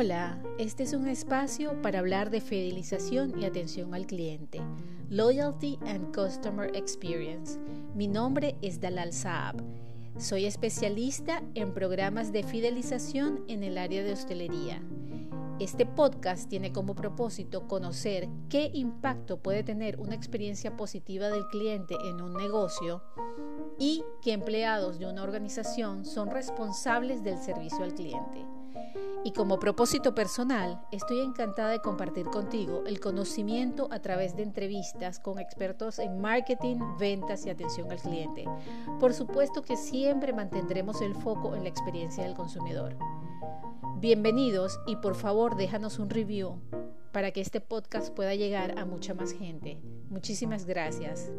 Hola, este es un espacio para hablar de fidelización y atención al cliente, Loyalty and Customer Experience. Mi nombre es Dalal Saab. Soy especialista en programas de fidelización en el área de hostelería. Este podcast tiene como propósito conocer qué impacto puede tener una experiencia positiva del cliente en un negocio y qué empleados de una organización son responsables del servicio al cliente. Y como propósito personal, estoy encantada de compartir contigo el conocimiento a través de entrevistas con expertos en marketing, ventas y atención al cliente. Por supuesto que siempre mantendremos el foco en la experiencia del consumidor. Bienvenidos y por favor déjanos un review para que este podcast pueda llegar a mucha más gente. Muchísimas gracias.